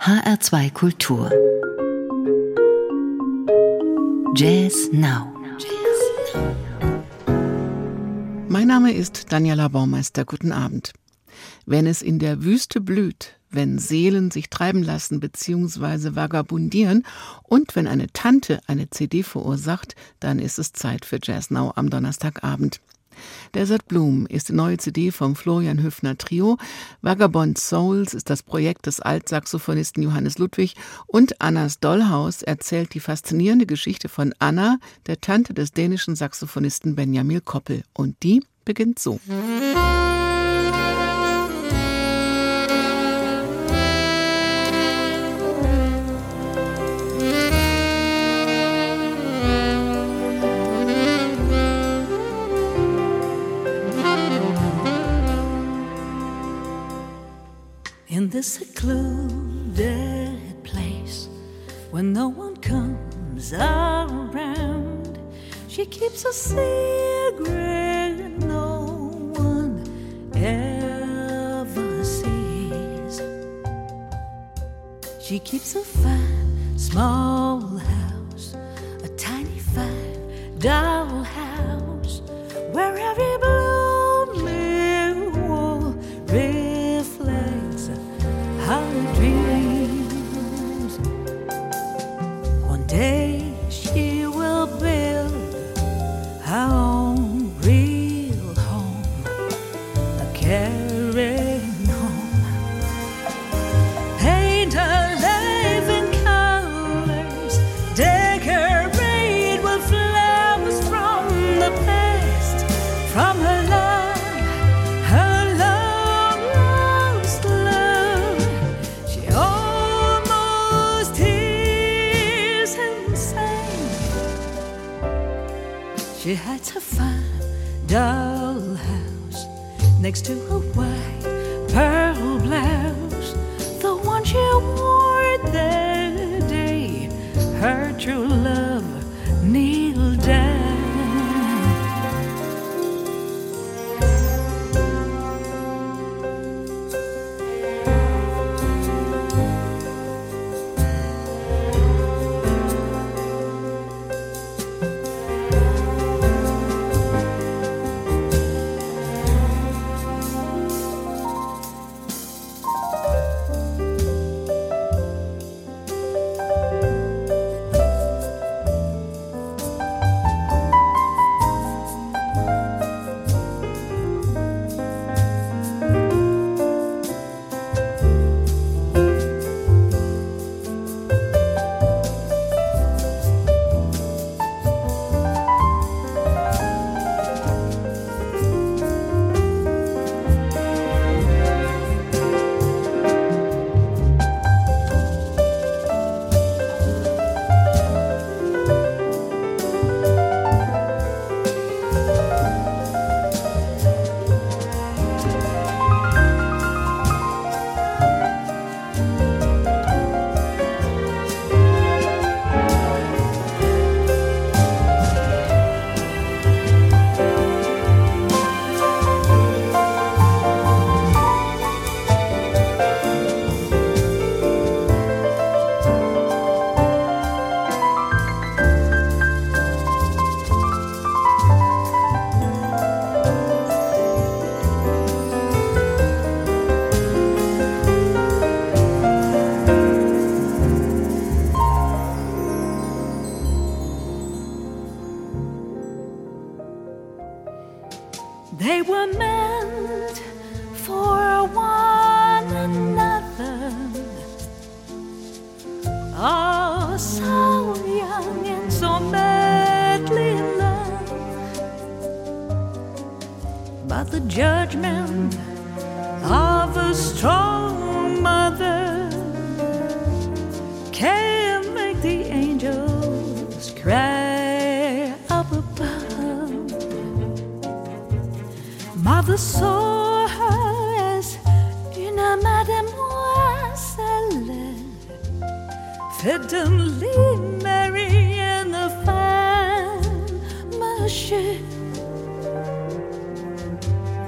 HR2 Kultur Jazz Now Mein Name ist Daniela Baumeister. Guten Abend. Wenn es in der Wüste blüht, wenn Seelen sich treiben lassen bzw. vagabundieren und wenn eine Tante eine CD verursacht, dann ist es Zeit für Jazz Now am Donnerstagabend. Desert Bloom ist die neue CD vom Florian Höfner Trio. Vagabond Souls ist das Projekt des Altsaxophonisten Johannes Ludwig und Annas Dollhaus erzählt die faszinierende Geschichte von Anna, der Tante des dänischen Saxophonisten Benjamin Koppel. Und die beginnt so. Musik in this secluded place when no one comes around. She keeps a secret no one ever sees. She keeps a fine small house, a tiny fine doll next to a white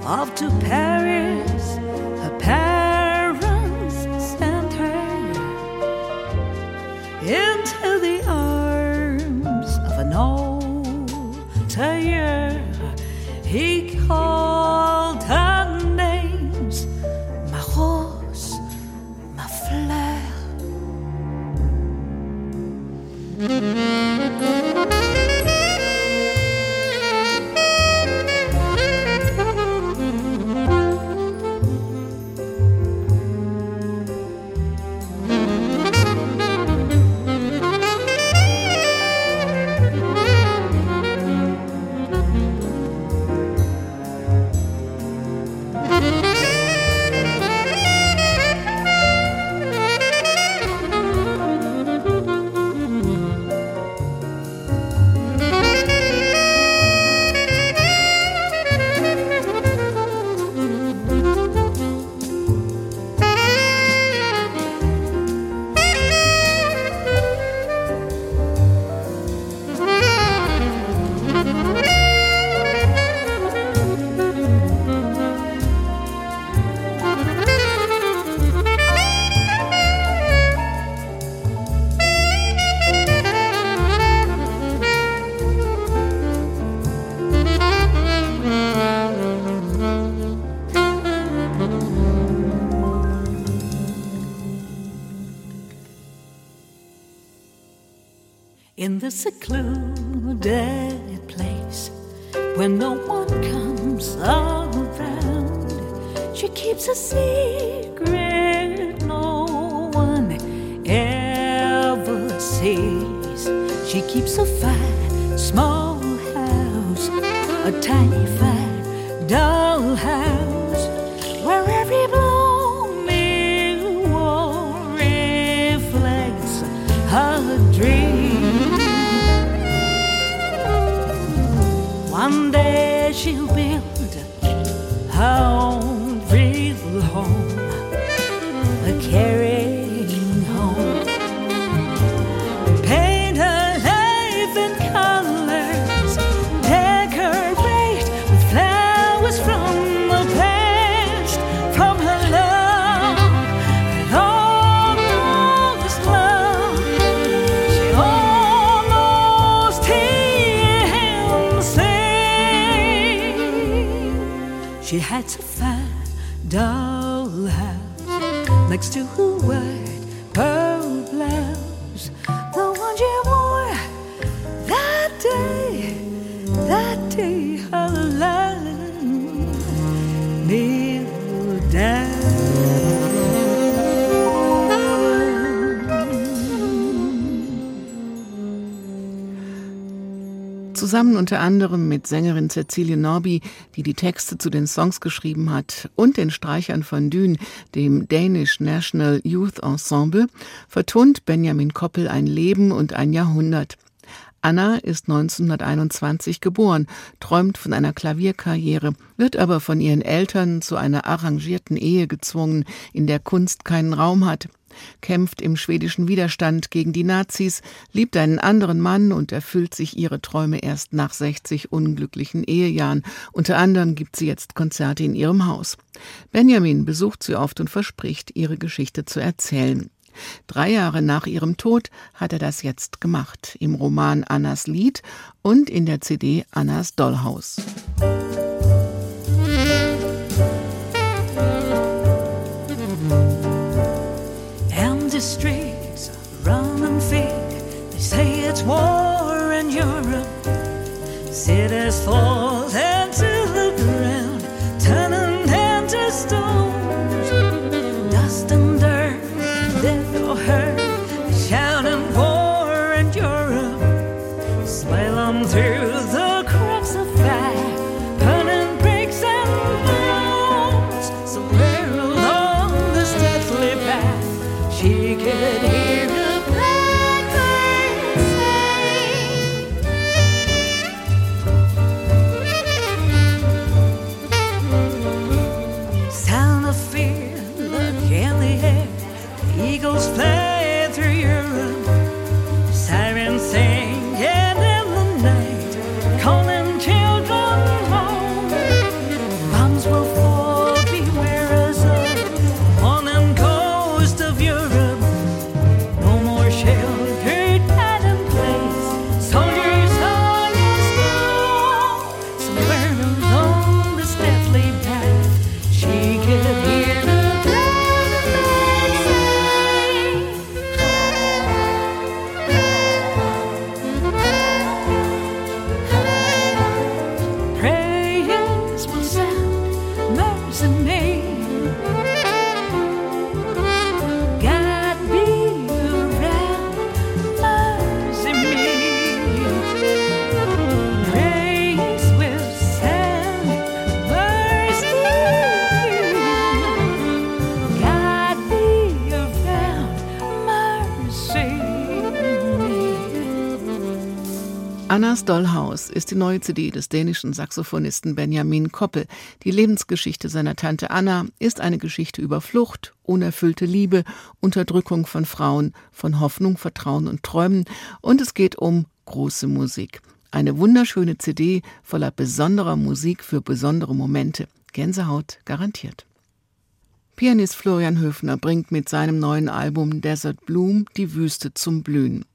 off to Paris. She keeps a fat, small house, a tiny, fat doll next to Zusammen unter anderem mit Sängerin Cecilie Norby, die die Texte zu den Songs geschrieben hat, und den Streichern von Dün, dem Danish National Youth Ensemble, vertont Benjamin Koppel ein Leben und ein Jahrhundert. Anna ist 1921 geboren, träumt von einer Klavierkarriere, wird aber von ihren Eltern zu einer arrangierten Ehe gezwungen, in der Kunst keinen Raum hat kämpft im schwedischen Widerstand gegen die Nazis, liebt einen anderen Mann und erfüllt sich ihre Träume erst nach 60 unglücklichen Ehejahren. Unter anderem gibt sie jetzt Konzerte in ihrem Haus. Benjamin besucht sie oft und verspricht, ihre Geschichte zu erzählen. Drei Jahre nach ihrem Tod hat er das jetzt gemacht, im Roman Annas Lied und in der CD Annas Dollhaus. Streets, running feet. They say it's war in Europe. Cities fall eagles flying through your room. Annas Dollhaus ist die neue CD des dänischen Saxophonisten Benjamin Koppel. Die Lebensgeschichte seiner Tante Anna ist eine Geschichte über Flucht, unerfüllte Liebe, Unterdrückung von Frauen, von Hoffnung, Vertrauen und Träumen und es geht um große Musik. Eine wunderschöne CD voller besonderer Musik für besondere Momente. Gänsehaut garantiert. Pianist Florian Höfner bringt mit seinem neuen Album Desert Bloom die Wüste zum Blühen.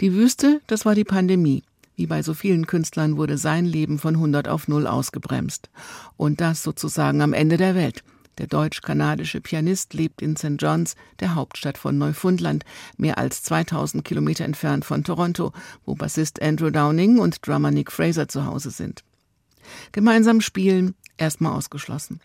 Die Wüste, das war die Pandemie. Wie bei so vielen Künstlern wurde sein Leben von 100 auf 0 ausgebremst. Und das sozusagen am Ende der Welt. Der deutsch-kanadische Pianist lebt in St. John's, der Hauptstadt von Neufundland, mehr als 2000 Kilometer entfernt von Toronto, wo Bassist Andrew Downing und Drummer Nick Fraser zu Hause sind. Gemeinsam spielen, erstmal ausgeschlossen.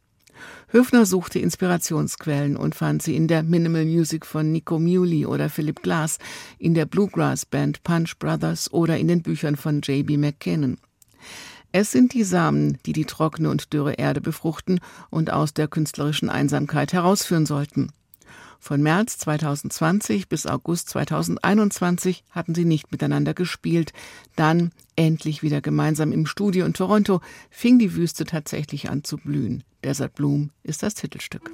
Höfner suchte Inspirationsquellen und fand sie in der Minimal Music von Nico Muley oder Philip Glass, in der Bluegrass-Band Punch Brothers oder in den Büchern von J.B. McKinnon. Es sind die Samen, die die trockene und dürre Erde befruchten und aus der künstlerischen Einsamkeit herausführen sollten. Von März 2020 bis August 2021 hatten sie nicht miteinander gespielt. Dann, endlich wieder gemeinsam im Studio in Toronto, fing die Wüste tatsächlich an zu blühen. Desert Bloom ist das Titelstück.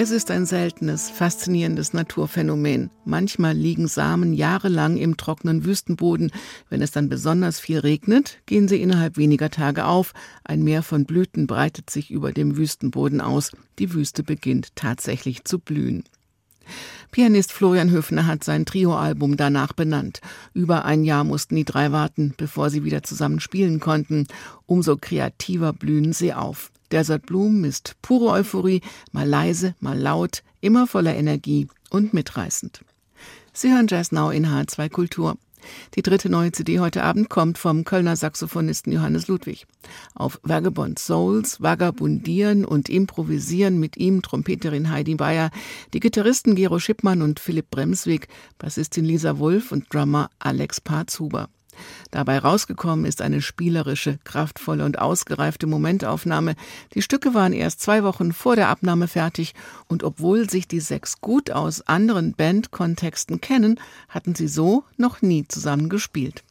Es ist ein seltenes, faszinierendes Naturphänomen. Manchmal liegen Samen jahrelang im trockenen Wüstenboden. Wenn es dann besonders viel regnet, gehen sie innerhalb weniger Tage auf. Ein Meer von Blüten breitet sich über dem Wüstenboden aus. Die Wüste beginnt tatsächlich zu blühen. Pianist Florian Höfner hat sein Trioalbum danach benannt. Über ein Jahr mussten die drei warten, bevor sie wieder zusammen spielen konnten. Umso kreativer blühen sie auf. Desert Bloom ist pure Euphorie, mal leise, mal laut, immer voller Energie und mitreißend. Sie hören Jazz Now in H2 Kultur. Die dritte neue CD heute Abend kommt vom Kölner Saxophonisten Johannes Ludwig. Auf Vagabond Souls, Vagabundieren und Improvisieren mit ihm Trompeterin Heidi Bayer, die Gitarristen Gero Schippmann und Philipp Bremsweg, Bassistin Lisa Wulff und Drummer Alex Parzhuber. Dabei rausgekommen ist eine spielerische, kraftvolle und ausgereifte Momentaufnahme. Die Stücke waren erst zwei Wochen vor der Abnahme fertig und obwohl sich die sechs gut aus anderen Bandkontexten kennen, hatten sie so noch nie zusammen gespielt.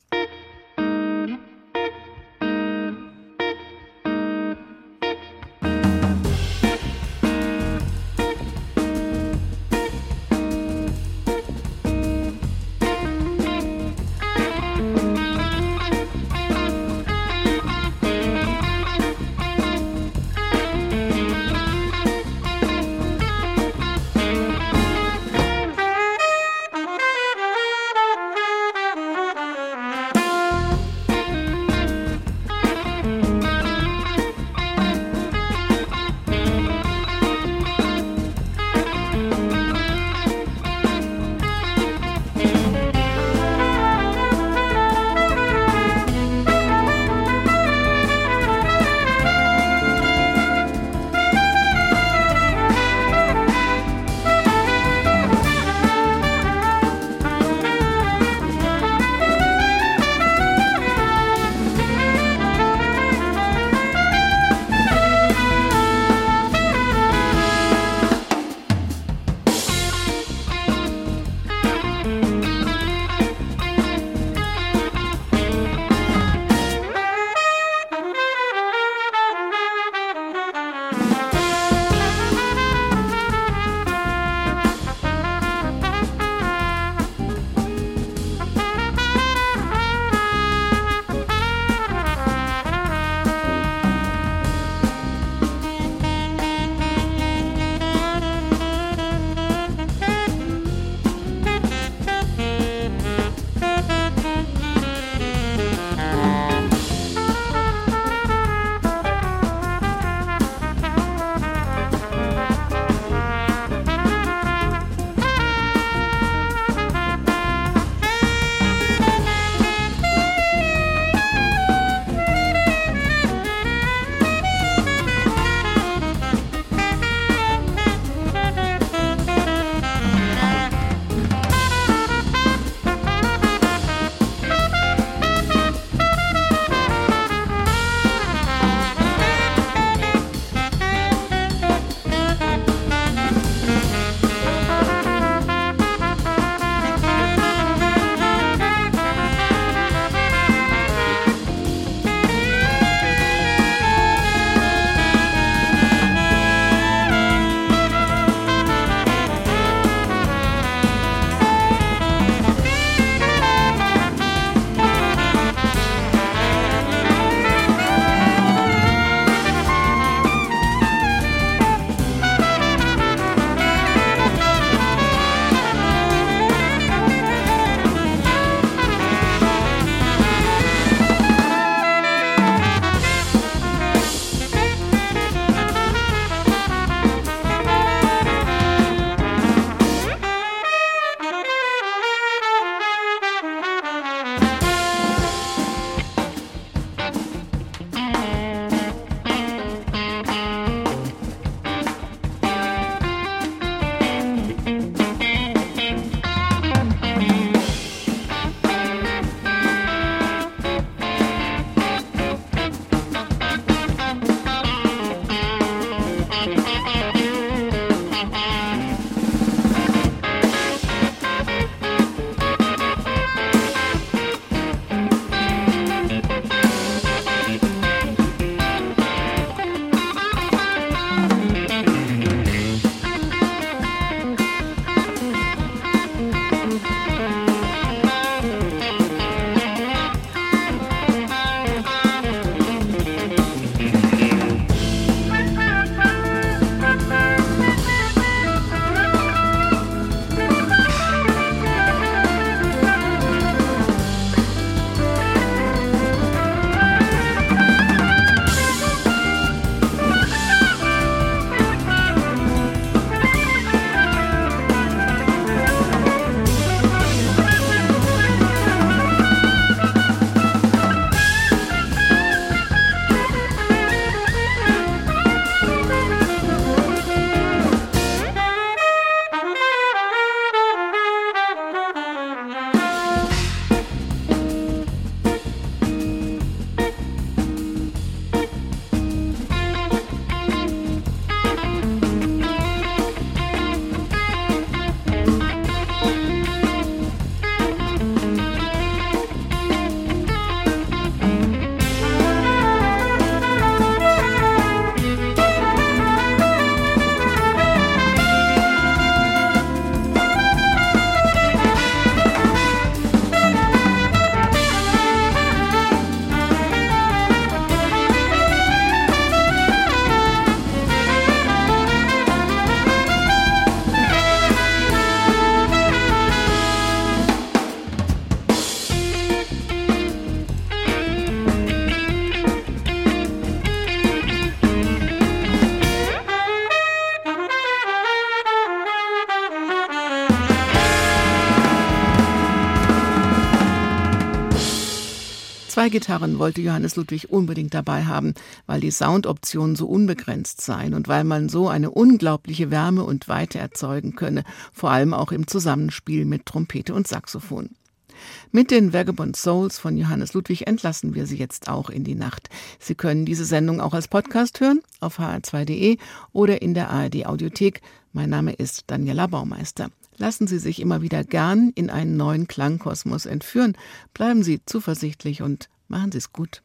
Zwei Gitarren wollte Johannes Ludwig unbedingt dabei haben, weil die Soundoptionen so unbegrenzt seien und weil man so eine unglaubliche Wärme und Weite erzeugen könne, vor allem auch im Zusammenspiel mit Trompete und Saxophon. Mit den Vagabond Souls von Johannes Ludwig entlassen wir Sie jetzt auch in die Nacht. Sie können diese Sendung auch als Podcast hören auf hr2.de oder in der ARD Audiothek. Mein Name ist Daniela Baumeister. Lassen Sie sich immer wieder gern in einen neuen Klangkosmos entführen. Bleiben Sie zuversichtlich und machen Sie es gut.